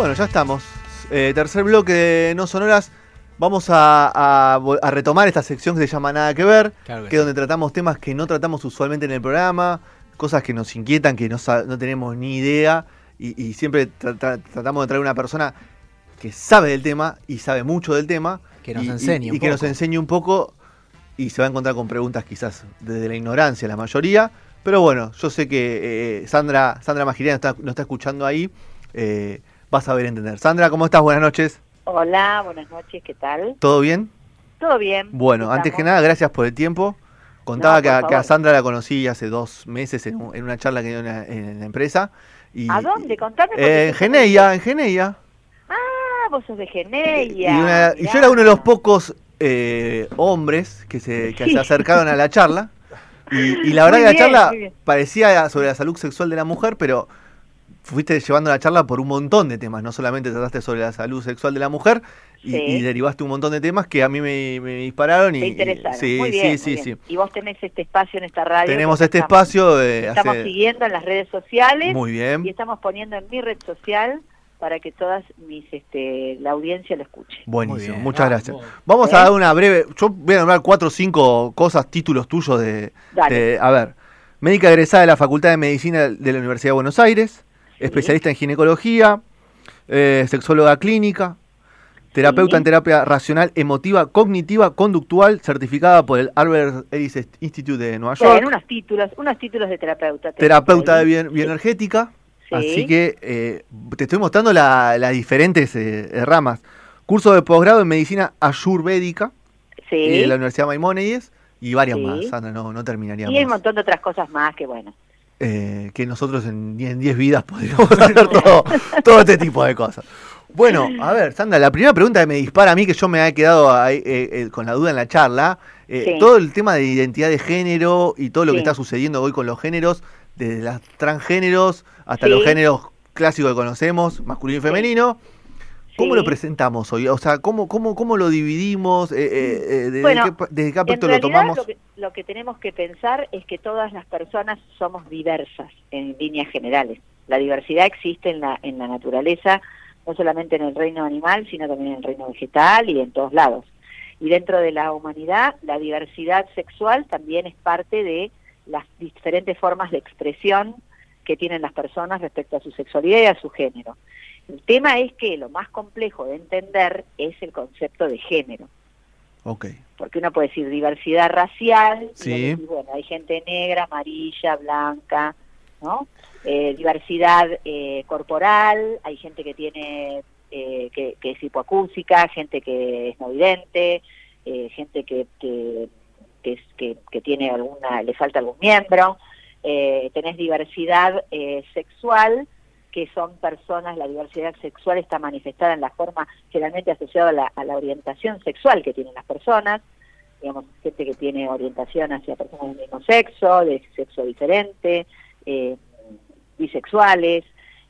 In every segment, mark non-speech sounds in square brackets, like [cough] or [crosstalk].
Bueno, ya estamos. Eh, tercer bloque de No Sonoras. Vamos a, a, retomar esta sección que se llama Nada que ver, que, es donde tratamos temas que no tratamos usualmente en el programa, cosas que nos inquietan, que no, no tenemos ni idea, y, siempre tratamos de traer una persona que sabe del tema y sabe mucho del tema. Que nos enseñe y, que nos enseñe un poco y se va a encontrar con preguntas quizás desde la ignorancia la mayoría. Pero bueno, yo sé que eh, Sandra, Sandra Magiriana está, nos está escuchando ahí. Eh, vas a ver entender. Sandra, ¿cómo estás? Buenas noches. Hola, buenas noches, ¿qué tal? ¿Todo bien? Todo bien. Bueno, antes que nada, gracias por el tiempo. Contaba que, a, Sandra la conocí hace dos meses en, una charla que dio en, la empresa. Y, ¿A dónde? Contame. Eh, en Geneia, en Geneia. Ah, vos sos de Geneia. Y, yo era uno de los pocos eh, hombres que, se, que se acercaron a la charla. [laughs] Y, la verdad que la charla parecía sobre la salud sexual de la mujer, pero fuiste llevando la charla por un montón de temas, no solamente trataste sobre la salud sexual de la mujer y, derivaste un montón de temas que a mí me, dispararon y, interesaron. sí, sí, sí, Y vos tenés este espacio en esta radio. Tenemos este espacio de Estamos siguiendo en las redes sociales. Muy bien. Y estamos poniendo en mi red social para que todas mis este la audiencia lo escuche. Buenísimo, muchas gracias. Vamos a dar una breve, yo voy a nombrar cuatro o cinco cosas, títulos tuyos de, de, a ver, médica egresada de la Facultad de Medicina de la Universidad de Buenos Aires, especialista en ginecología, eh, sexóloga clínica, terapeuta en terapia racional, emotiva, cognitiva, conductual, certificada por el Albert Ellis Institute de Nueva York. unos títulos, unos títulos de terapeuta. Terapeuta de bioenergética. Así que eh, te estoy mostrando las diferentes eh, ramas. Curso de posgrado en medicina ayurvédica de la Universidad Maimónides y varias más, Ana, no, no terminaríamos. Y hay un montón de otras cosas más que bueno. Eh, que nosotros en 10 vidas [laughs] podríamos hacer todo, todo este tipo de cosas. Bueno, a ver, Sandra, la primera pregunta que me dispara a mí, que yo me he quedado ahí, eh, eh, con la duda en la charla, todo el tema de identidad de género y todo lo que está sucediendo hoy con los géneros, desde los transgéneros hasta los géneros clásicos que conocemos, masculino y femenino. ¿Cómo lo presentamos hoy? O sea, ¿cómo, cómo, cómo lo dividimos? Eh, eh, eh desde, qué, aspecto lo tomamos? Lo que, lo que tenemos que pensar es que todas las personas somos diversas en líneas generales. La diversidad existe en la, en la naturaleza, no solamente en el reino animal, sino también en el reino vegetal y en todos lados. Y dentro de la humanidad, la diversidad sexual también es parte de las diferentes formas de expresión que tienen las personas respecto a su sexualidad y a su género. El tema es que lo más complejo de entender es el concepto de género. Okay. Porque uno puede decir diversidad racial, y bueno, hay gente negra, amarilla, blanca, ¿no? Eh, diversidad eh, corporal, hay gente que tiene eh, que, es hipoacúsica, gente que es no vidente, gente que, que, que, que, tiene alguna, le falta algún miembro, tenés diversidad sexual, que son personas, la diversidad sexual está manifestada en la forma generalmente asociada a la, orientación sexual que tienen las personas, digamos, gente que tiene orientación hacia personas del mismo sexo, de sexo diferente, eh, bisexuales,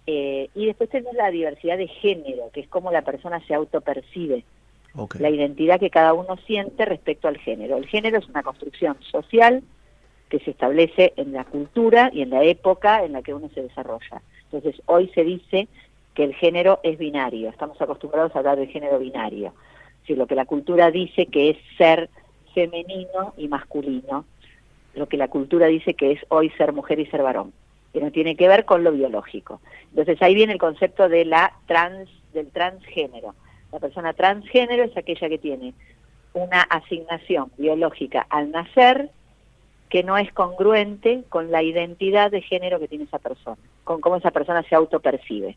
eh, y después tenemos la diversidad de género, que es como la persona se autopercibe, la identidad que cada uno siente respecto al género. El género es una construcción social que se establece en la cultura y en la época en la que uno se desarrolla. Entonces, hoy se dice que el género es binario, estamos acostumbrados a hablar del género binario. Si lo que la cultura dice que es ser femenino y masculino, lo que la cultura dice que es hoy ser mujer y ser varón, que no tiene que ver con lo biológico. Entonces ahí viene el concepto de la trans, del transgénero. La persona transgénero es aquella que tiene una asignación biológica al nacer que no es congruente con la identidad de género que tiene esa persona, con cómo esa persona se autopercibe.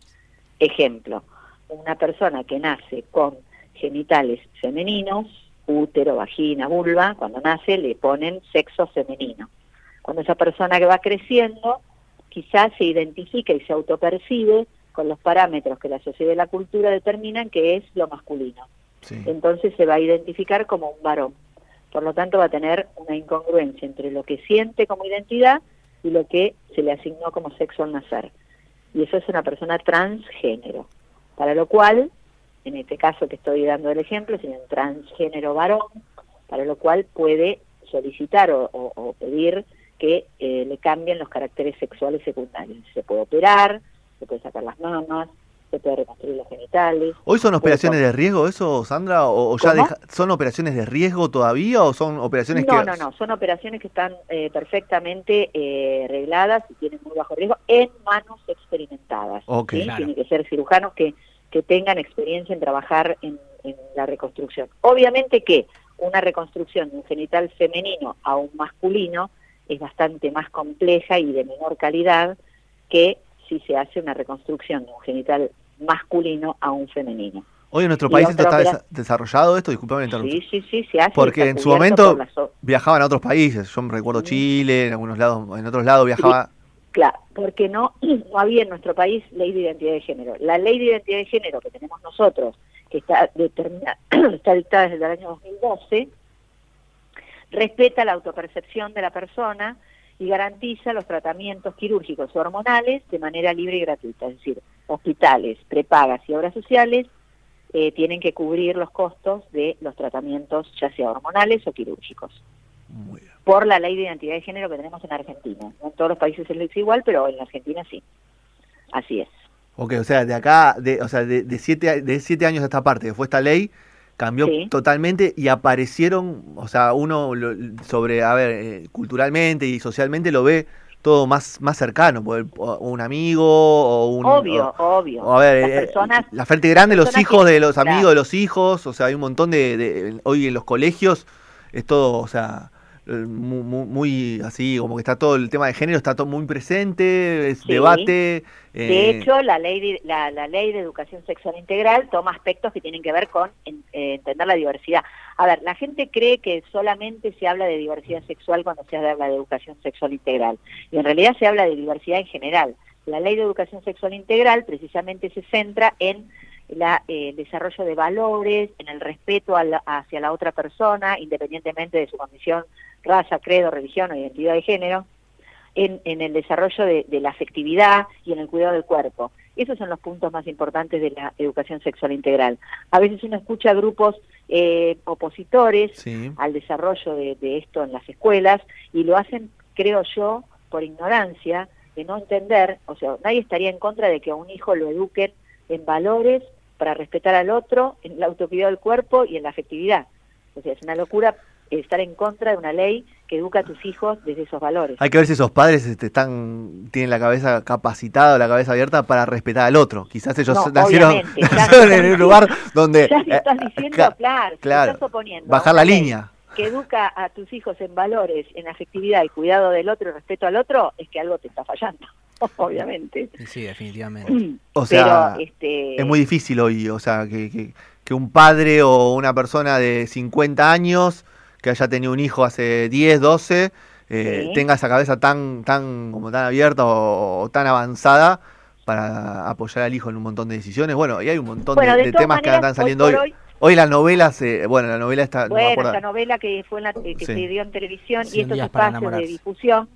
Ejemplo, una persona que nace con genitales femeninos, útero, vagina, vulva, cuando nace le ponen sexo femenino. Cuando esa persona que va creciendo, quizás se identifica y se autopercibe con los parámetros que la sociedad y la cultura determinan que es lo masculino. Entonces se va a identificar como un varón. Por lo tanto, va a tener una incongruencia entre lo que siente como identidad y lo que se le asignó como sexo al nacer. Y eso es una persona transgénero. Para lo cual, en este caso que estoy dando el ejemplo, es un transgénero varón, para lo cual puede solicitar o, pedir que eh, le cambien los caracteres sexuales secundarios. Se puede operar, se puede sacar las mamas, se puede reconstruir los genitales. ¿Hoy son operaciones de riesgo eso, Sandra? ¿O, ya son operaciones de riesgo todavía o son operaciones no, que...? No, no, no, son operaciones que están eh, perfectamente eh, regladas y tienen muy bajo riesgo en manos experimentadas. Okay, Tienen que ser cirujanos que, que tengan experiencia en trabajar en, en la reconstrucción. Obviamente que una reconstrucción de un genital femenino a un masculino es bastante más compleja y de menor calidad que si se hace una reconstrucción de un genital masculino a un femenino. Hoy en nuestro país está desarrollado esto, disculpame la Sí, sí, sí, se hace. Porque en su momento viajaban a otros países, yo recuerdo Chile, en algunos lados, en otros lados viajaba... Claro, porque no, [clears throat] no había en nuestro país ley de identidad de género. La ley de identidad de género que tenemos nosotros, que está determinada, [clears throat] está dictada desde el año 2012, respeta la autopercepción de la persona y garantiza los tratamientos quirúrgicos o hormonales de manera libre y gratuita. Es decir, hospitales, prepagas y obras sociales eh, tienen que cubrir los costos de los tratamientos, ya sea hormonales o quirúrgicos. Por la ley de identidad de género que tenemos en Argentina. No en todos los países es igual, pero en Argentina sí. Así es. Ok, o sea, de acá, de, o sea, de, siete, de siete años a esta parte que fue esta ley, cambió totalmente y aparecieron, o sea, uno sobre, a ver, eh, culturalmente y socialmente lo ve todo más, más cercano, un amigo o un... Obvio, obvio. a ver, eh, la frente grande, los hijos de los amigos de los hijos, o sea, hay un montón de, de, hoy en los colegios es todo, o sea, muy, muy, así, como que está todo el tema de género, está todo muy presente, es debate. De eh, hecho, la ley de, la, ley de educación sexual integral toma aspectos que tienen que ver con eh, entender la diversidad. A ver, la gente cree que solamente se habla de diversidad sexual cuando se habla de educación sexual integral, y en realidad se habla de diversidad en general. La ley de educación sexual integral precisamente se centra en la, eh, el desarrollo de valores, en el respeto hacia la otra persona, independientemente de su condición raza, credo, religión o identidad de género, en, el desarrollo de, la afectividad y en el cuidado del cuerpo. Esos son los puntos más importantes de la educación sexual integral. A veces uno escucha grupos eh, opositores al desarrollo de, esto en las escuelas y lo hacen, creo yo, por ignorancia, de no entender, o sea, nadie estaría en contra de que a un hijo lo eduquen en valores para respetar al otro, en el autocuidado del cuerpo y en la afectividad. O sea, es una locura estar en contra de una ley que educa a tus hijos desde esos valores. Hay que ver si esos padres este, están tienen la cabeza capacitada, la cabeza abierta para respetar al otro. Quizás ellos nacieron, [laughs] en un lugar donde... Ya estás eh, diciendo, claro, estás oponiendo bajar la línea. Que educa a tus hijos en valores, en afectividad y cuidado del otro y respeto al otro, es que algo te está fallando. [laughs] Obviamente. Sí, definitivamente. [clears throat] o sea, este... es muy difícil hoy, o sea, que, que, que un padre o una persona de 50 años que haya tenido un hijo hace 10, 12, eh, tenga esa cabeza tan, tan, como tan abierta o, tan avanzada para apoyar al hijo en un montón de decisiones. Bueno, y hay un montón de, temas que están saliendo hoy. Hoy, las novelas, bueno, la novela está... Bueno, esta novela que fue que se dio en televisión y estos espacios de difusión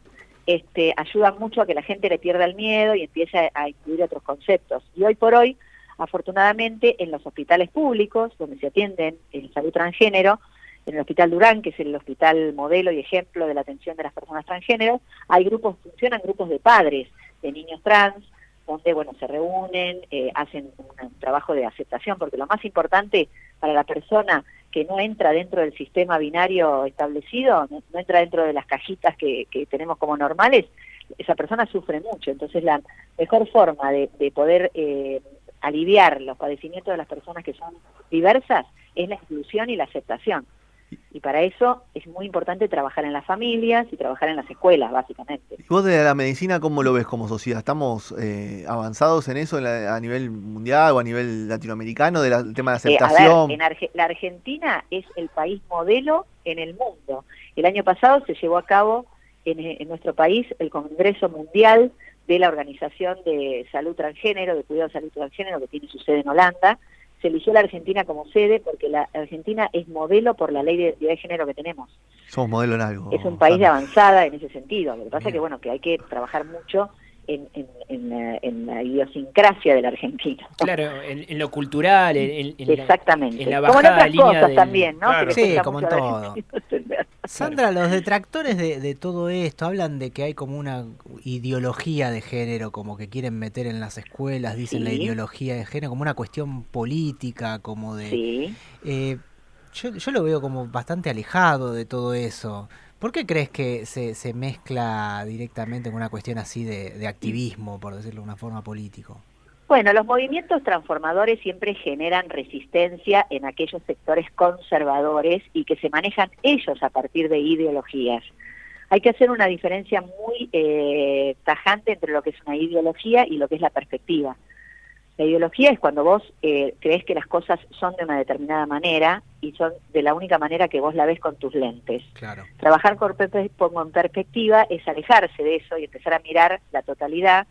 este, ayudan mucho a que la gente le pierda el miedo y empiece a, incluir otros conceptos. Y hoy por hoy, afortunadamente, en los hospitales públicos, donde se atienden en salud transgénero, en el Hospital Durán, que es el hospital modelo y ejemplo de la atención de las personas transgénero, hay grupos, funcionan grupos de padres de niños trans, donde bueno se reúnen, eh, hacen un, trabajo de aceptación, porque lo más importante para la persona que no entra dentro del sistema binario establecido, no, entra dentro de las cajitas que, tenemos como normales, esa persona sufre mucho. Entonces la mejor forma de, poder eh, aliviar los padecimientos de las personas que son diversas es la inclusión y la aceptación. Y para eso es muy importante trabajar en las familias y trabajar en las escuelas, básicamente. ¿Y vos de la medicina cómo lo ves como sociedad? ¿Estamos eh, avanzados en eso a nivel mundial o a nivel latinoamericano del tema de eh, aceptación? en la Argentina es el país modelo en el mundo. El año pasado se llevó a cabo en, en nuestro país el Congreso Mundial de la Organización de Salud Transgénero, de Cuidado de Salud Transgénero, que tiene su sede en Holanda, se eligió la Argentina como sede porque la Argentina es modelo por la ley de identidad de género que tenemos. Somos modelo en algo. Es un país de avanzada en ese sentido. Lo que pasa es que, bueno, que hay que trabajar mucho en, en, la, idiosincrasia de la Argentina. Claro, en, lo cultural, en, Exactamente. La, como en otras cosas también, ¿no? Sí, como en todo. [laughs] Sandra, los detractores de, todo esto hablan de que hay como una ideología de género, como que quieren meter en las escuelas, dicen la ideología de género, como una cuestión política, como de... Sí. Eh, yo, yo lo veo como bastante alejado de todo eso. ¿Por qué crees que se, se mezcla directamente con una cuestión así de, de activismo, por decirlo de una forma político? Bueno, los movimientos transformadores siempre generan resistencia en aquellos sectores conservadores y que se manejan ellos a partir de ideologías. Hay que hacer una diferencia muy eh, tajante entre lo que es una ideología y lo que es la perspectiva. La ideología es cuando vos eh, crees que las cosas son de una determinada manera y son de la única manera que vos la ves con tus lentes. Claro. Trabajar con, con perspectiva es alejarse de eso y empezar a mirar la totalidad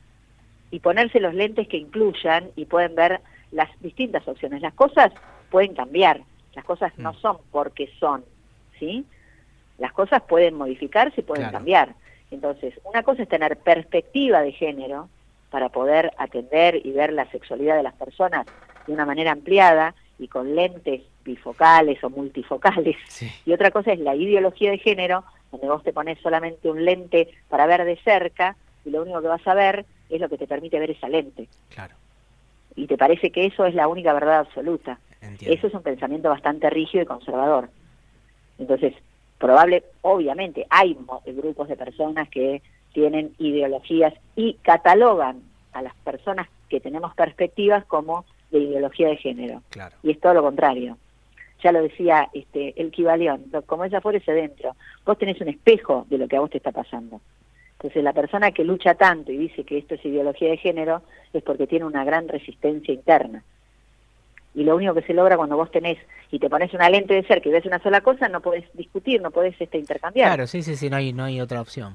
y ponerse los lentes que incluyan y pueden ver las distintas opciones. Las cosas pueden cambiar, las cosas no mm. son porque son, ¿sí? Las cosas pueden modificarse y pueden cambiar. Entonces, una cosa es tener perspectiva de género para poder atender y ver la sexualidad de las personas de una manera ampliada y con lentes bifocales o multifocales. Y otra cosa es la ideología de género, donde vos te pones solamente un lente para ver de cerca y lo único que vas a ver es lo que te permite ver esa lente. Claro. Y te parece que eso es la única verdad absoluta. Eso es un pensamiento bastante rígido y conservador. Entonces, probable, obviamente, hay grupos de personas que tienen ideologías y catalogan a las personas que tenemos perspectivas como de ideología de género. Claro. Y es todo lo contrario. Ya lo decía este, el Kibalión, como ella fuera ese dentro, vos tenés un espejo de lo que a vos te está pasando. Entonces la persona que lucha tanto y dice que esto es ideología de género es porque tiene una gran resistencia interna. Y lo único que se logra cuando vos tenés y te pones una lente de ser que ves una sola cosa, no podés discutir, no podés este, intercambiar. Claro, sí, sí, sí, no hay, no hay otra opción.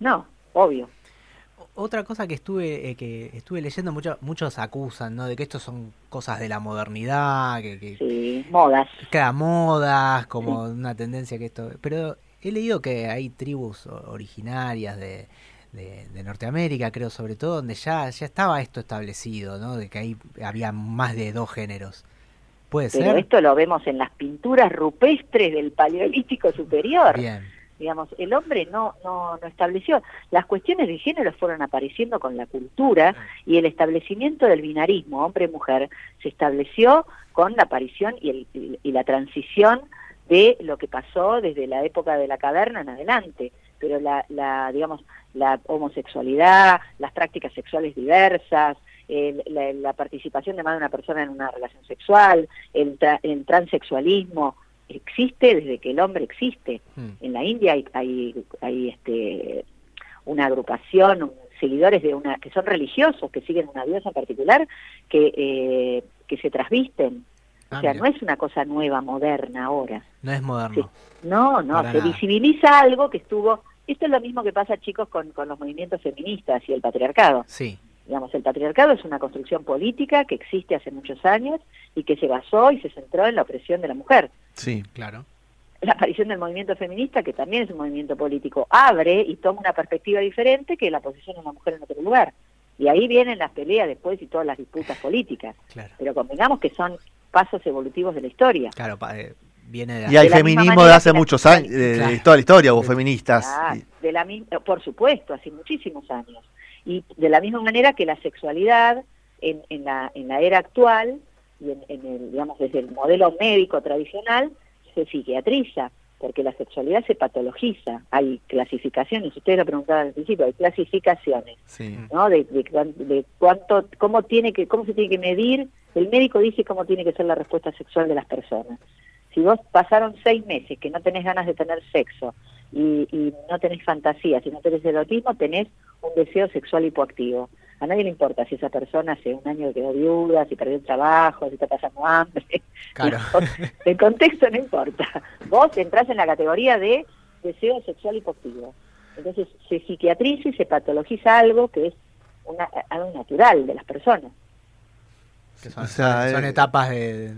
No, obvio. Otra cosa que estuve eh, que estuve leyendo, mucho, muchos acusan, ¿no? De que esto son cosas de la modernidad, que... sí, modas. Cada modas, como una tendencia que esto... Pero He leído que hay tribus originarias de, de, Norteamérica, creo sobre todo, donde ya, ya estaba esto establecido, ¿no? De que ahí había más de dos géneros. ¿Puede Pero esto lo vemos en las pinturas rupestres del Paleolítico Superior. Bien. Digamos, el hombre no, no, no estableció. Las cuestiones de género fueron apareciendo con la cultura y el establecimiento del binarismo hombre-mujer se estableció con la aparición y, el, y la transición de lo que pasó desde la época de la caverna en adelante, pero la, la digamos, la homosexualidad, las prácticas sexuales diversas, la, participación de más de una persona en una relación sexual, el, el transexualismo, existe desde que el hombre existe. Hmm. En la India hay, hay, hay este, una agrupación, seguidores de una que son religiosos, que siguen una diosa particular, que, eh, que se trasvisten o ah, sea, no es una cosa nueva, moderna ahora. No es moderno. No, no, se visibiliza algo que estuvo... Esto es lo mismo que pasa, chicos, con, con los movimientos feministas y el patriarcado. Sí. Digamos, el patriarcado es una construcción política que existe hace muchos años y que se basó y se centró en la opresión de la mujer. Sí, claro. La aparición del movimiento feminista, que también es un movimiento político, abre y toma una perspectiva diferente que la posición de una mujer en otro lugar. Y ahí vienen las peleas después y todas las disputas políticas. Claro. Pero convengamos que son pasos evolutivos de la historia. Claro, eh, viene de Y hay feminismo de hace muchos años, de, toda la historia hubo feministas. de la, por supuesto, hace muchísimos años. Y de la misma manera que la sexualidad en, en, la, en la era actual, y en, en el, digamos, desde el modelo médico tradicional, se psiquiatriza porque la sexualidad se patologiza, hay clasificaciones, ustedes lo preguntaban al principio, hay clasificaciones, ¿no? De, de, cuánto, cómo tiene que, cómo se tiene que medir, el médico dice cómo tiene que ser la respuesta sexual de las personas. Si vos pasaron seis meses que no tenés ganas de tener sexo y, y no tenés fantasía, si no tenés erotismo, tenés un deseo sexual hipoactivo. A nadie le importa si esa persona hace un año quedó viuda, si perdió el trabajo, si está pasando hambre. Claro. [laughs] El contexto no importa. Vos entrás en la categoría de deseo sexual hipoactivo. Entonces se psiquiatriza y se patologiza algo que es una, algo natural de las personas. son, eh, etapas de,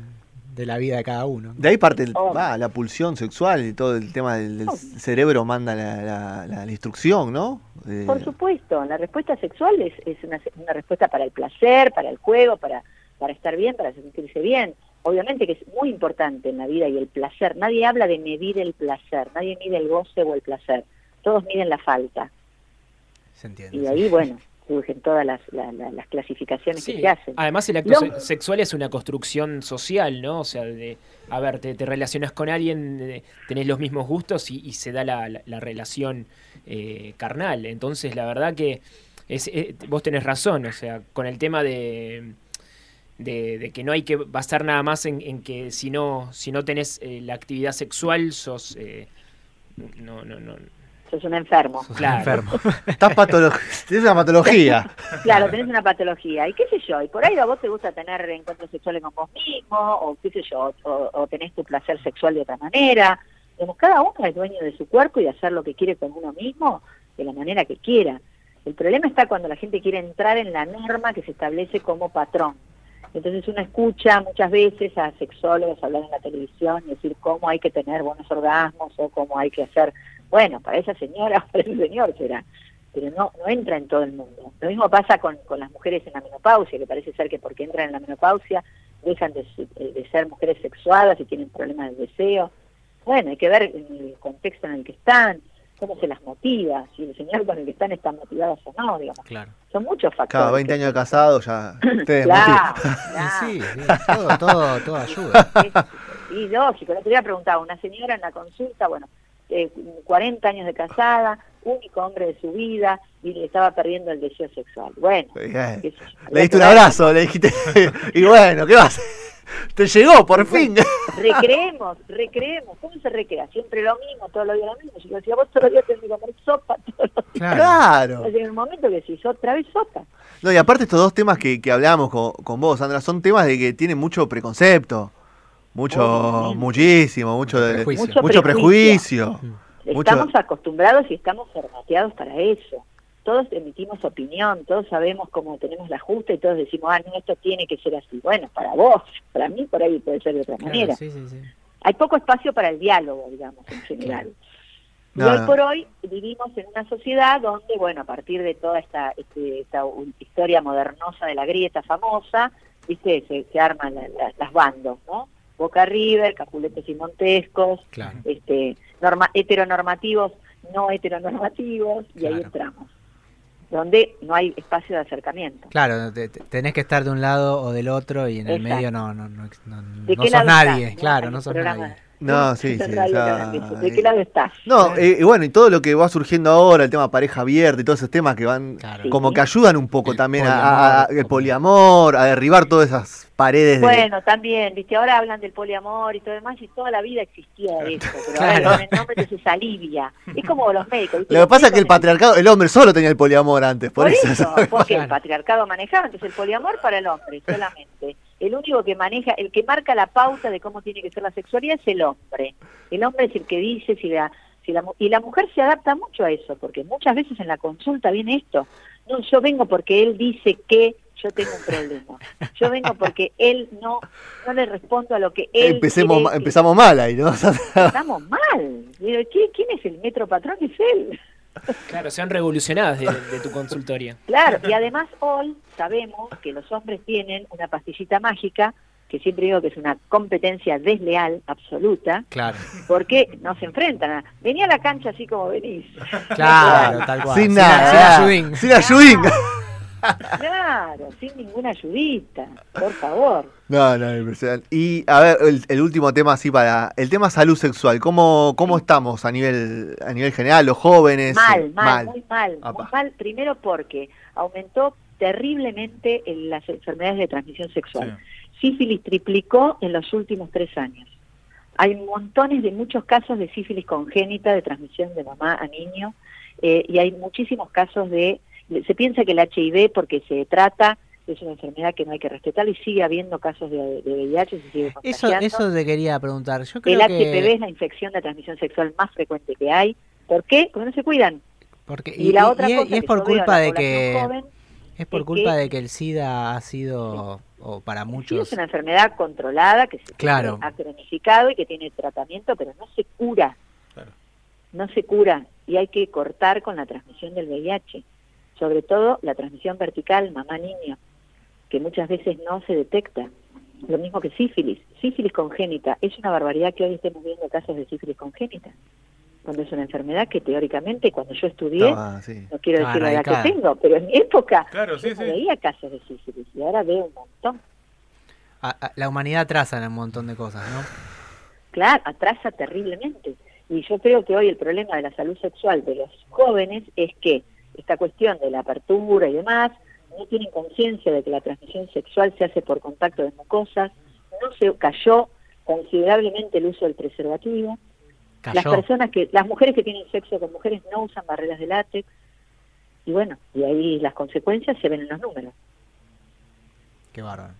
de la vida de cada uno. De ahí parte la pulsión sexual y todo el tema del, cerebro manda la, la, instrucción, ¿no? Por supuesto, la respuesta sexual es, es una, respuesta para el placer, para el juego, para, para estar bien, para sentirse bien. obviamente que es muy importante en la vida y el placer. Nadie habla de medir el placer, nadie mide el goce o el placer. Todos miden la falta. Se entiende, y de ahí, bueno, [laughs] surgen todas las, las clasificaciones que se hacen. Además, el acto sexual es una construcción social, ¿no? O sea, de, a ver, te, relacionas con alguien, eh, tenés los mismos gustos y, se da la, la, relación eh, carnal. Entonces, la verdad que es, eh, vos tenés razón, o sea, con el tema de, de, que no hay que basar nada más en, que si no, si no tenés la actividad sexual, sos... no, no, no sos un enfermo. Claro. enfermo. [laughs] Estás tienes una patología. claro, tenés una patología. Y qué sé yo, y por ahí a vos te gusta tener encuentros sexuales con vos mismo, o qué sé yo, o, tenés tu placer sexual de otra manera. Digamos, cada uno es dueño de su cuerpo y de hacer lo que quiere con uno mismo de la manera que quiera. El problema está cuando la gente quiere entrar en la norma que se establece como patrón. Entonces uno escucha muchas veces a sexólogos hablar en la televisión y decir cómo hay que tener buenos orgasmos o cómo hay que hacer bueno, para esa señora, [laughs] para ese señor será, pero no, no entra en todo el mundo. Lo mismo pasa con, con las mujeres en la menopausia, que parece ser que porque entran en la menopausia dejan de, de ser mujeres sexuadas y tienen problemas de deseo. Bueno, hay que ver el contexto en el que están, cómo se las motiva, si el señor con el que están están motivados o no, digamos. Claro. Son muchos factores. Cada 20 años de casado ya [laughs] te claro, Sí, sí, todo, todo, todo ayuda. Sí, lógico. El otro día preguntaba una señora en la consulta, bueno, 40 años de casada, único hombre de su vida, y le estaba perdiendo el deseo sexual. Bueno, le diste un abrazo, le dijiste, [laughs] y bueno, ¿qué vas? [laughs] Te llegó, por fin. [laughs] Recreemos, recreemos. ¿Cómo se recrea? Siempre lo mismo, todo lo día lo mismo. Si yo decía, vos todos los días tenés que comer sopa, todos los días. Claro. En un momento que si otra vez sopa. No, y aparte estos dos temas que, que hablábamos con, con vos, Sandra, son temas de que tienen mucho preconcepto. Mucho, muchísimo, mucho, mucho, prejuicio. Estamos acostumbrados y estamos formateados para eso. Todos emitimos opinión, todos sabemos cómo tenemos la justa y todos decimos, ah, no, esto tiene que ser así. Bueno, para vos, para mí por ahí puede ser de otra manera. Hay poco espacio para el diálogo, digamos, en general. Y hoy por hoy vivimos en una sociedad donde, bueno, a partir de toda esta, este, esta historia modernosa de la grieta famosa, viste, se, se arman las bandos, ¿no? Boca River, Capuletes y Montescos, este, norma, heteronormativos, no heteronormativos, y ahí entramos donde no hay espacio de acercamiento. Claro, tenés que estar de un lado o del otro y en el medio no, no, no, no, sos nadie, claro, no sos nadie. No, sí, sí. ¿De qué lado estás? No, eh, y bueno, y todo lo que va surgiendo ahora, el tema pareja abierta y todos esos temas que van como que ayudan un poco también a, el poliamor, a derribar todas esas paredes. Bueno, también, viste, ahora hablan del poliamor y todo demás y toda la vida existía eso, pero [laughs] ahora el nombre se alivia. Es como los médicos. Lo que pasa es que el patriarcado, el hombre solo tenía el poliamor antes, por, eso. porque el patriarcado manejaba, entonces el poliamor para el hombre solamente el único que maneja, el que marca la pauta de cómo tiene que ser la sexualidad es el hombre. El hombre es el que dice si la, si la y la mujer se adapta mucho a eso, porque muchas veces en la consulta viene esto. No, yo vengo porque él dice que yo tengo un problema. Yo vengo porque él no no le respondo a lo que él Empecemos, empezamos mal ahí, ¿no? Estamos mal. ¿Quién es el metro patrón? Es él. Claro, se han revolucionado de, tu consultoria. Claro, y además hoy sabemos que los hombres tienen una pastillita mágica que siempre digo que es una competencia desleal absoluta. Claro. Porque no se enfrentan. A, venía a la cancha así como venís. Claro, [laughs] tal cual. Sin nada. Sin, sin ayudín. Claro, sin ninguna ayudita, por favor. No, no, impresionante. Y a ver, el, último tema así para el tema salud sexual. ¿Cómo, cómo estamos a nivel a nivel general, los jóvenes? Mal, mal, muy mal, muy mal. Primero porque aumentó terriblemente en las enfermedades de transmisión sexual. Sífilis triplicó en los últimos tres años. Hay montones de muchos casos de sífilis congénita, de transmisión de mamá a niño, eh, y hay muchísimos casos de se piensa que el HIV, porque se trata, es una enfermedad que no hay que respetar y sigue habiendo casos de, VIH, se sigue Eso, eso te quería preguntar. Yo creo el HPV es la infección de transmisión sexual más frecuente que hay. ¿Por qué? Porque no se cuidan. Porque, y, la otra cosa es por culpa de que... es por culpa de que el SIDA ha sido, o para muchos... es una enfermedad controlada que se claro. ha cronificado y que tiene tratamiento, pero no se cura. No se cura y hay que cortar con la transmisión del VIH sobre todo la transmisión vertical mamá-niño, que muchas veces no se detecta. Lo mismo que sífilis. Sífilis congénita. Es una barbaridad que hoy estemos viendo casos de sífilis congénita. Cuando es una enfermedad que teóricamente, cuando yo estudié, no quiero decir la edad que tengo, pero en mi época claro, yo veía casos de sífilis y ahora veo un montón. la humanidad atrasa en un montón de cosas, ¿no? Claro, atrasa terriblemente. Y yo creo que hoy el problema de la salud sexual de los jóvenes es que esta cuestión de la apertura y demás, no tienen conciencia de que la transmisión sexual se hace por contacto de mucosas, no se cayó considerablemente el uso del preservativo. Las personas que, las mujeres que tienen sexo con mujeres no usan barreras de látex. Y bueno, y ahí las consecuencias se ven en los números. Qué bárbaro.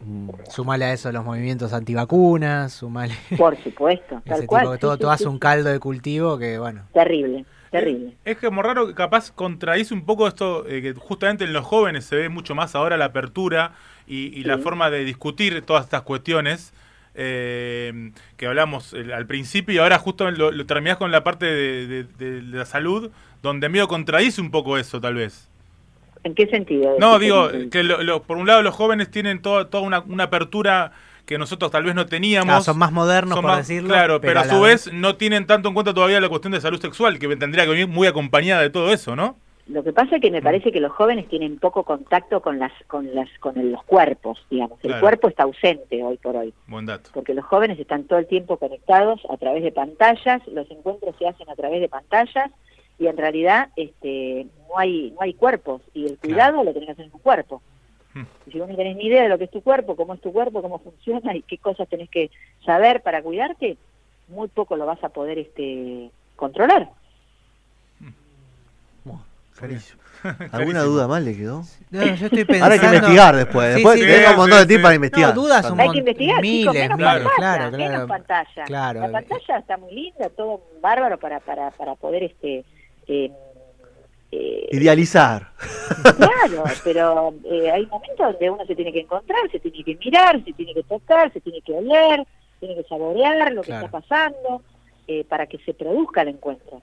Mm. Sumale a eso los movimientos antivacunas, sumale. Por supuesto, [laughs] tal cual. todo, todo hace un caldo de cultivo que, bueno. Terrible, terrible. Es, como raro que capaz contradice un poco esto, eh, que justamente en los jóvenes se ve mucho más ahora la apertura y, la forma de discutir todas estas cuestiones. Eh, que hablamos al principio y ahora justo lo, terminás con la parte de, de la salud, donde medio contradice un poco eso, tal vez. ¿En qué sentido? No, digo, que por un lado los jóvenes tienen toda una, una, apertura que nosotros tal vez no teníamos. son más modernos, por decirlo. Claro, pero, a, su vez, no tienen tanto en cuenta todavía la cuestión de salud sexual, que tendría que venir muy acompañada de todo eso, ¿no? Lo que pasa es que me parece que los jóvenes tienen poco contacto con las con las con los cuerpos, digamos. El cuerpo está ausente hoy por hoy. Buen dato. Porque los jóvenes están todo el tiempo conectados a través de pantallas, los encuentros se hacen a través de pantallas y en realidad este no hay no hay cuerpos y el cuidado lo tenés que hacer en tu cuerpo. Y si vos no tenés ni idea de lo que es tu cuerpo, cómo es tu cuerpo, cómo funciona y qué cosas tenés que saber para cuidarte, muy poco lo vas a poder este controlar. [laughs] ¿Alguna duda más le quedó? No, yo estoy pensando... [laughs] Ahora hay que investigar después. después tengo un montón de tiempo para investigar. No, dudas Hay que investigar, miles, chicos, menos claro, pantalla, claro, menos pantalla. Claro. La pantalla está muy linda, todo bárbaro para, para, para poder este eh, eh, Idealizar. Claro, [laughs] pero eh, hay momentos donde uno se tiene que encontrar, se tiene que mirar, se tiene que tocar, se tiene que oler, tiene que saborear lo que está pasando eh, para que se produzca el encuentro.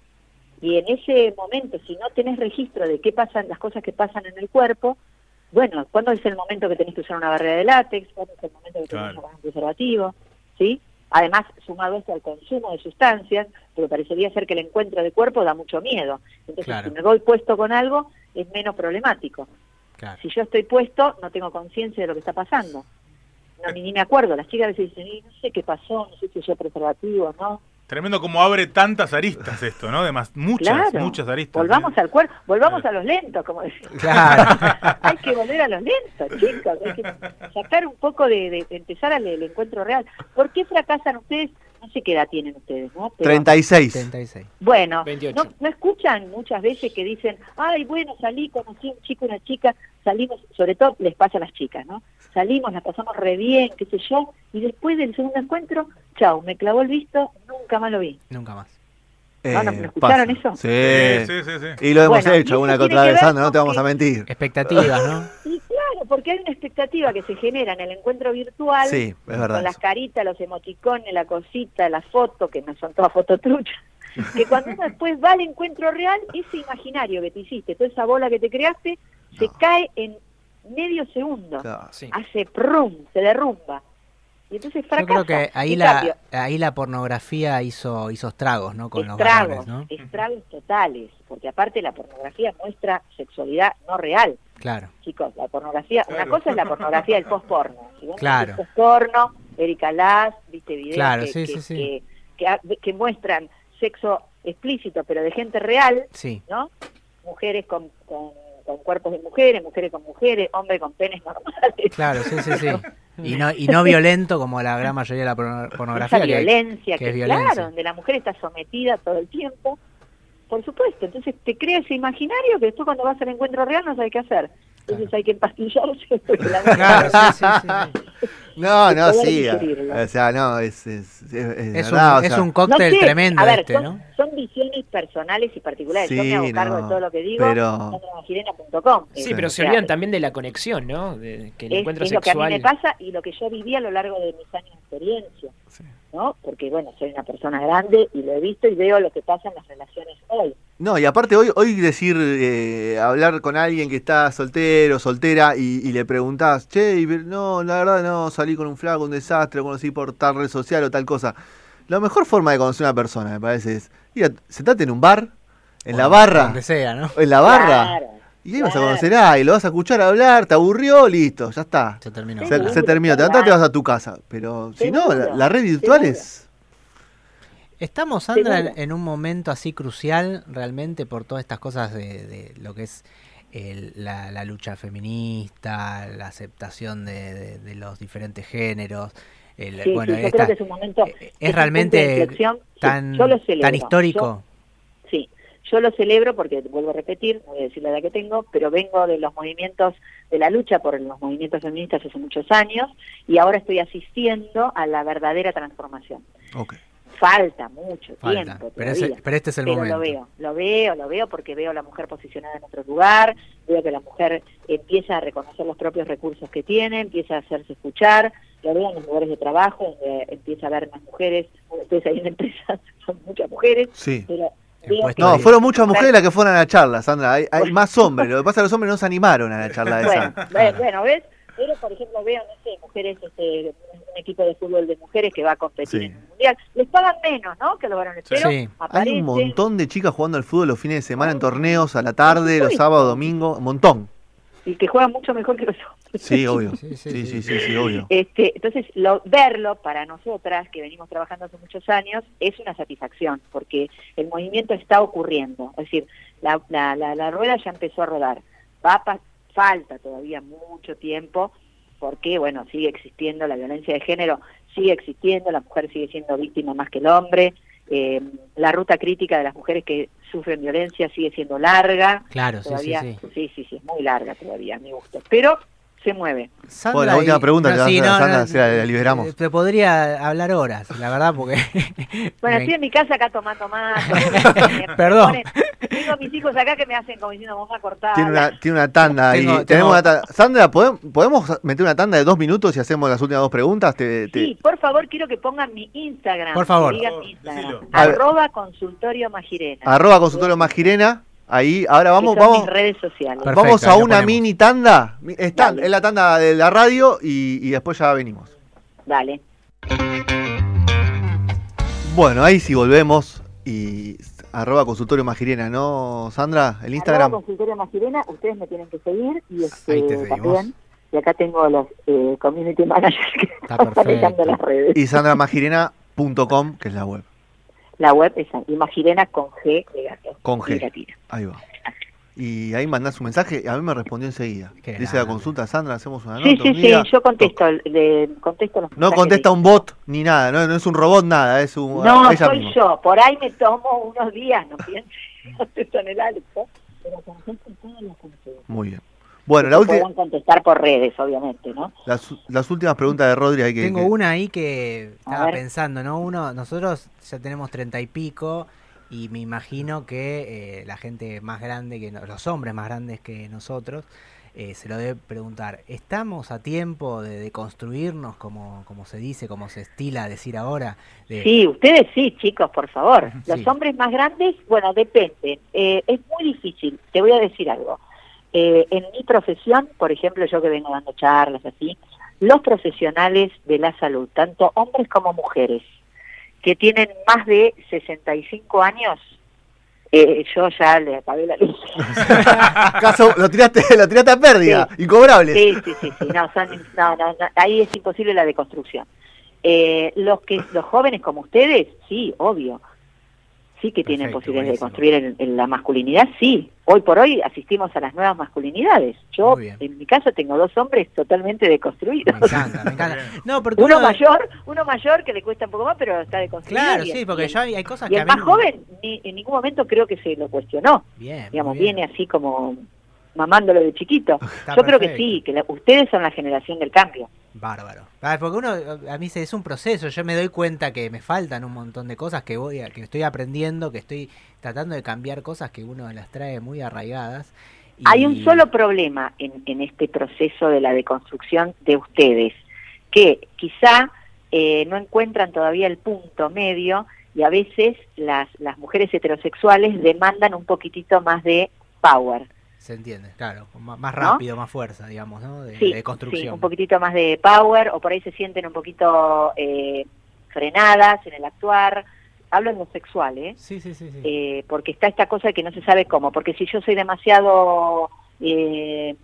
Y en ese momento, si no tenés registro de qué pasan, las cosas que pasan en el cuerpo, bueno, ¿cuándo es el momento que tenés que usar una barrera de látex? ¿Cuándo es el momento que tenés que usar un preservativo? ¿Sí? Además, sumado esto al consumo de sustancias, porque parecería ser que el encuentro de cuerpo da mucho miedo. Entonces, si me voy puesto con algo, es menos problemático. Si yo estoy puesto, no tengo conciencia de lo que está pasando. No, ni, me acuerdo. Las chicas a veces dicen, no sé qué pasó, no sé si yo preservativo, ¿no? Tremendo como abre tantas aristas esto, ¿no? Además, muchas, muchas aristas. Volvamos al cuerpo, volvamos a los lentos, como decimos. Claro. [laughs] hay que volver a los lentos, chicos. Hay que sacar un poco de, empezar al el encuentro real. ¿Por qué fracasan ustedes? No sé qué edad tienen ustedes, ¿no? 36. 36. Bueno, no, no, escuchan muchas veces que dicen, ay, bueno, salí, conocí a un chico, una chica, salimos, sobre todo les pasa a las chicas, ¿no? Salimos, las pasamos re bien, qué sé yo, y después del segundo encuentro, chau, me clavó el visto, nunca más lo vi. Nunca más. ¿No, ¿No, ¿Me escucharon eso? Sí, sí, sí, sí. Y lo hemos hecho una que otra vez, no te vamos a mentir. Expectativas, ¿no? [laughs] Sí, claro, porque hay una expectativa que se genera en el encuentro virtual. Sí, es verdad. Con las caritas, los emoticones, la cosita, la foto, que no son todas fototruchas. que cuando uno después va al encuentro real, ese imaginario que te hiciste, toda esa bola que te creaste, se cae en medio segundo. Hace prum, se derrumba. Y entonces fracasa. Yo creo que ahí la, ahí la pornografía hizo, hizo estragos, ¿no? Con estragos, los Estragos totales, porque aparte la pornografía muestra sexualidad no real. Claro. Chicos, la pornografía, una cosa es la pornografía del post-porno. [laughs] Si claro. post-porno, Erika Lass, viste videos claro, que, que, que, muestran sexo explícito, pero de gente real, ¿no? Mujeres con, con, con, cuerpos de mujeres, mujeres con mujeres, hombres con penes normales. Claro, sí, sí, sí. [laughs] Y no, y no violento como la gran mayoría de la pornografía. Esa violencia, que, es violencia. claro, donde la mujer está sometida todo el tiempo. Por supuesto, entonces te crea ese imaginario que después cuando vas al encuentro real no sabes qué hacer. Entonces hay que empastillarse. [laughs] Claro, sí, sí, sí. [laughs] No, no, sí. O sea, no, es, es, es, es un, es un cóctel tremendo a ver, este, son, ¿no? Son visiones personales y particulares. Sí, Yo me hago cargo no, de todo lo que digo. pero- Sí, pero se olvidan también de la conexión, ¿no? De, que el es, encuentro es lo que a mí me pasa y lo que yo viví a lo largo de mis años de experiencia. ¿No? Porque, bueno, soy una persona grande y lo he visto y veo lo que pasa en las relaciones hoy. No, y aparte hoy, hoy decir, eh, hablar con alguien que está soltero, soltera, y, le preguntás, che, no, la verdad no, salí con un flaco, un desastre, conocí por tal red social o tal cosa. La mejor forma de conocer a una persona, me parece, es ir a, sentarte en un bar, en la barra. Donde sea, ¿no? En la barra. Y ahí vas a conocer a y lo vas a escuchar hablar, te aburrió, listo, ya está. Se terminó. Se, terminó, te levantás, te vas a tu casa. Pero si no, la, red virtual es Estamos, Sandra, en un momento así crucial realmente por todas estas cosas de, lo que es la, lucha feminista, la aceptación de, los diferentes géneros. bueno, es, un momento, es, realmente tan, tan histórico. Yo lo celebro porque, vuelvo a repetir, voy a decir la edad que tengo, pero vengo de los movimientos, de la lucha por los movimientos feministas hace muchos años y ahora estoy asistiendo a la verdadera transformación. Okay falta mucho tiempo. Pero, este es el momento. Lo veo, lo veo, lo veo porque veo a la mujer posicionada en otro lugar, veo que la mujer empieza a reconocer los propios recursos que tiene, empieza a hacerse escuchar, lo veo en los lugares de trabajo, donde empieza a haber más mujeres, ustedes ahí en empresas [laughs] son muchas mujeres, sí. No, fueron muchas mujeres las que fueron a la charla, Sandra. Hay, más hombres. Lo que pasa es que los hombres no se animaron a la charla de esa. Bueno, ¿ves? Pero, por ejemplo, veo, no sé, mujeres, este, un equipo de fútbol de mujeres que va a competir en el mundial. Les pagan menos, ¿no? Que los varones. Pero Hay un montón de chicas jugando al fútbol los fines de semana en torneos, a la tarde, los sábados, domingos, un montón. Y que juegan mucho mejor que los hombres. Sí, [laughs] obvio. Sí, sí, sí, sí, obvio. Este, entonces, lo, verlo para nosotras, que venimos trabajando hace muchos años, es una satisfacción, porque el movimiento está ocurriendo. Es decir, la, la, la, la rueda ya empezó a rodar. Va a falta todavía mucho tiempo porque, bueno, sigue existiendo la violencia de género, sigue existiendo, la mujer sigue siendo víctima más que el hombre, eh, la ruta crítica de las mujeres que sufren violencia sigue siendo larga. Claro, todavía, sí, sí, sí. Sí, sí, es muy larga todavía, a mi gusto. Pero se mueve. bueno, la última pregunta que sí, Sandra, si la, liberamos. Te podría hablar horas, la verdad, porque... [laughs] bueno, estoy en mi casa acá tomando más. [laughs] Perdón. tengo a mis hijos acá que me hacen como diciendo, vamos a cortar. Tiene una, tiene una tanda ahí. Tenemos Una tanda. Sandra, ¿podemos meter una tanda de dos minutos y hacemos las últimas dos preguntas? Sí, por favor, quiero que pongan mi Instagram. Por favor. mi Instagram. Arroba consultorio magirena. Arroba consultorio magirena. Ahí, ahora vamos, vamos. redes sociales. vamos a una mini tanda. Está en la tanda de la radio y, después ya venimos. Dale. Bueno, ahí sí volvemos y arroba consultorio magirena, ¿no, Sandra? El Instagram. Arroba consultorio magirena, ustedes me tienen que seguir y este, también. Y acá tengo los eh, community managers que [laughs] están manejando las redes. Y sandramagirena.com, que es la web. La web es Imagirena con G de gato. Con G. Ahí va. Y ahí mandás un mensaje, a mí me respondió enseguida. Dice la consulta, Sandra, hacemos una nota. Sí, sí, sí, yo contesto, le, contesto los No contesta un bot ni nada, no, no, es un robot nada, es un... No, soy yo, por ahí me tomo unos días, no [laughs] pienso, en el alto, pero contesto todos los Muy bien. Bueno, la última. contestar por redes, obviamente, ¿no? Las, las últimas preguntas de Rodri hay que. Tengo una ahí que estaba pensando, ¿no? Uno, nosotros ya tenemos treinta y pico y me imagino que eh, la gente más grande que los hombres más grandes que nosotros eh, se lo debe preguntar. ¿Estamos a tiempo de, construirnos, como, como se dice, como se estila decir ahora? Sí, ustedes sí, chicos, por favor. Los hombres más grandes, bueno, depende. Eh, es muy difícil. Te voy a decir algo. Eh, en mi profesión, por ejemplo, yo que vengo dando charlas así, los profesionales de la salud, tanto hombres como mujeres, que tienen más de 65 años, eh, yo ya le apagué la luz. [laughs] Caso, lo tiraste, [laughs] lo tiraste a pérdida, sí. incobrable. Sí, sí, sí, sí. No, no, no, ahí es imposible la deconstrucción. Eh, los que los jóvenes como ustedes, sí, obvio, sí que tienen posibilidades de construir en, la masculinidad, sí. Hoy por hoy asistimos a las nuevas masculinidades. Yo, en mi caso, tengo dos hombres totalmente deconstruidos. Me encanta, me encanta. No, porque uno, mayor, uno mayor que le cuesta un poco más, pero está deconstruido. Claro, sí, porque ya hay cosas y que el más joven ni, en ningún momento creo que se lo cuestionó. Bien, Digamos, viene así como mamándolo de chiquito. Yo creo que sí, que ustedes son la generación del cambio. Bárbaro. Ah, porque uno, a mí es un proceso, yo me doy cuenta que me faltan un montón de cosas que voy a, que estoy aprendiendo, que estoy tratando de cambiar cosas que uno las trae muy arraigadas. Hay un solo problema en, en este proceso de la deconstrucción de ustedes, que quizá eh, no encuentran todavía el punto medio y a veces las, las mujeres heterosexuales demandan un poquitito más de power. Se entiende, claro, más rápido, más fuerza, digamos, ¿no? De, construcción. Sí, un poquitito más de power o por ahí se sienten un poquito eh, frenadas en el actuar. Hablo en lo sexual, ¿eh? Sí, sí, sí. Eh, porque está esta cosa que no se sabe cómo. Porque si yo soy demasiado eh,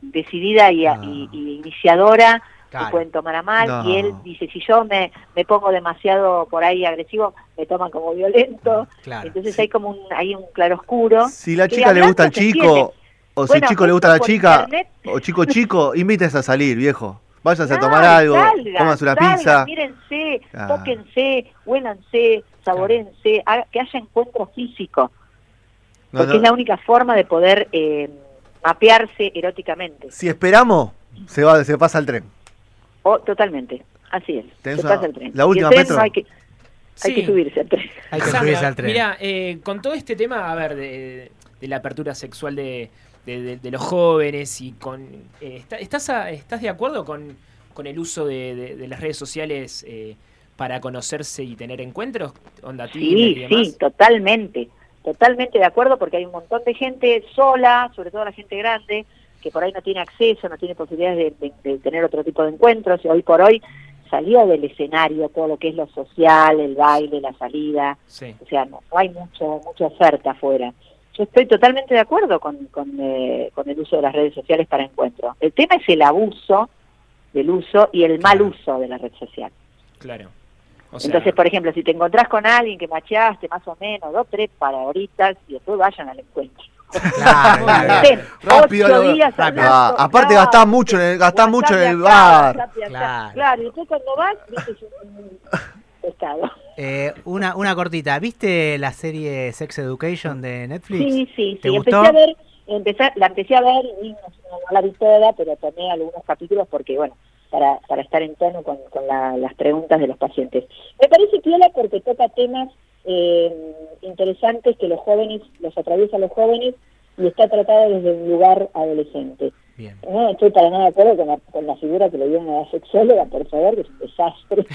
decidida y, ah. iniciadora, me pueden tomar a mal. Y él dice, si yo me, me pongo demasiado por ahí agresivo, me toman como violento. Entonces hay como un, hay un claroscuro. Si la chica le gusta al chico, o si el chico le gusta a la chica, o chico chico, [laughs] invites a salir, viejo. Váyanse a tomar algo, salgan, una pizza. Mírense, tóquense, huélanse, saborense, que haya encuentro físico. porque es la única forma de poder eh, mapearse eróticamente. Si esperamos, se va, se pasa el tren. Oh, totalmente, así es. Se pasa el tren. La última hay que subirse al tren. Hay que subirse al tren. Mira, eh, con todo este tema, a ver, de, la apertura sexual de, los jóvenes y con... Eh, ¿estás, ¿Estás de acuerdo con, con el uso de, las redes sociales eh, para conocerse y tener encuentros? Onda sí, sí, totalmente. Totalmente de acuerdo porque hay un montón de gente sola, sobre todo la gente grande, que por ahí no tiene acceso, no tiene posibilidades de, tener otro tipo de encuentros y hoy por hoy salió del escenario todo lo que es lo social, el baile, la salida, o sea, no, hay mucho, mucha oferta afuera. Yo estoy totalmente de acuerdo con, con, eh, con, el uso de las redes sociales para encuentros. El tema es el abuso del uso y el mal uso de la red social. Claro. Entonces, por ejemplo, si te encontrás con alguien que macheaste más o menos dos, tres para ahorita y después vayan al encuentro. Claro, rápido, días ah, aparte gastás mucho en el, gastás mucho en el bar. claro. claro, y después cuando vas, viste un pescado. Eh, una, una cortita, ¿viste la serie Sex Education de Netflix? Sí, sí, sí. Empecé a ver, empecé, la empecé a ver y no, la vi toda, pero tomé algunos capítulos porque, bueno, para, para estar en tono con, con las preguntas de los pacientes. Me parece piola porque toca temas eh, interesantes que los jóvenes, los atraviesa los jóvenes y está tratado desde un lugar adolescente. No estoy para nada de acuerdo con la, con la figura que le dieron a la sexóloga, por favor, que es un desastre.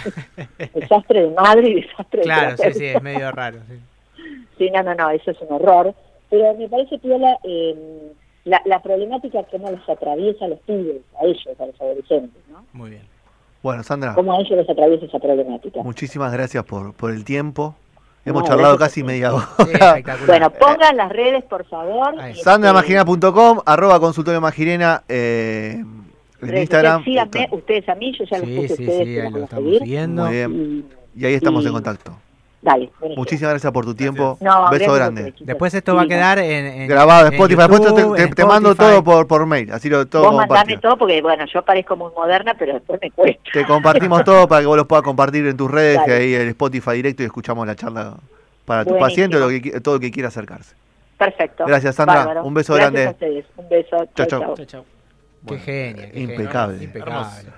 [laughs] desastre de madre y desastre claro, de Claro, sí, sí, es medio raro. Sí. sí, no, no, no, eso es un horror. Pero me parece piola eh, la, la problemática que no les atraviesa a los pibes, a ellos, a los adolescentes, ¿no? Muy bien. Bueno, Sandra. ¿Cómo a ellos les atraviesa esa problemática? Muchísimas gracias por, por el tiempo. Hemos charlado casi media hora. bueno, pongan las redes, por favor. SandraMagirena.com, arroba consultorio Magirena eh, en Instagram. Síganme ustedes a mí, yo ya los puse sí, ustedes. Sí, ahí lo estamos siguiendo. Muy bien. Y, ahí estamos en contacto. Dale. Muchísimas gracias por tu tiempo. No, Beso grande. Después esto va a quedar en, grabado en Spotify. después te, mando todo por, por mail. Así lo todo. Vos mandame todo porque, bueno, yo parezco muy moderna, pero después me cuesta. Te compartimos todo para que vos lo puedas compartir en tus redes, que ahí el Spotify directo y escuchamos la charla para tu paciente o lo que, todo el que quiera acercarse. Perfecto. Gracias, Sandra. Un beso Gracias grande. A ustedes. Un beso. Chao, chao. qué genial. impecable. impecable.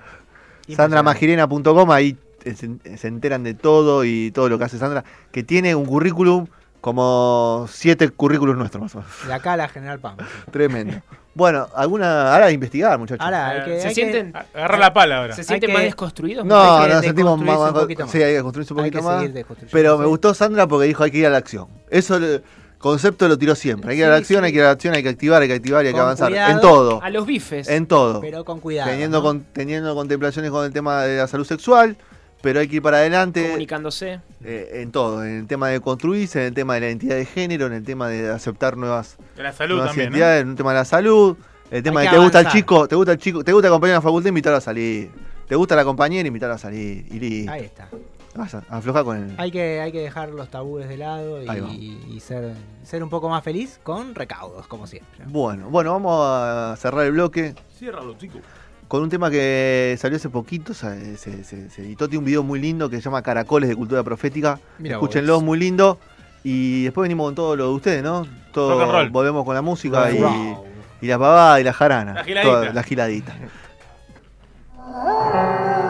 SandraMagirena.com, ahí se, enteran de todo y todo lo que hace Sandra, que tiene un currículum como siete currículos nuestros más o menos. De acá a la General Pam. [laughs] Tremendo. Bueno, alguna. Ahora investigar, muchachos. Ahora, que, se sienten. Agarra la pala ahora. ¿Se sienten más desconstruidos? No, nos sentimos más, más, Sí, hay que construirse un poquito más. Pero me gustó Sandra porque dijo hay que ir a la acción. Eso. El concepto lo tiró siempre. Hay que ir a la acción, hay que ir a la acción, hay que activar, hay que activar y hay que avanzar. en todo. A los bifes. En todo. Pero con cuidado. Teniendo, con, teniendo contemplaciones con el tema de la salud sexual pero hay que ir para adelante. Comunicándose. Eh, en todo, en el tema de construirse, en el tema de la identidad de género, en el tema de aceptar nuevas, de la salud identidades, en el tema de la salud, el tema de que te gusta el chico, te gusta el chico, te gusta acompañar a la facultad, invitarlo a salir. Te gusta la compañera, invitarlo a salir. Y Ahí está. Vas a aflojar con él. Hay que, hay que dejar los tabúes de lado y, ser, ser un poco más feliz con recaudos, como siempre. Bueno, bueno, vamos a cerrar el bloque. Ciérralo, chicos con un tema que salió hace poquito, se, editó, tiene un video muy lindo que se llama Caracoles de Cultura Profética. Escúchenlo, es muy lindo. Y después venimos con todo lo de ustedes, ¿no? Todo, volvemos con la música y, y, la pavada y la jarana. La giladita. la giladita. [laughs]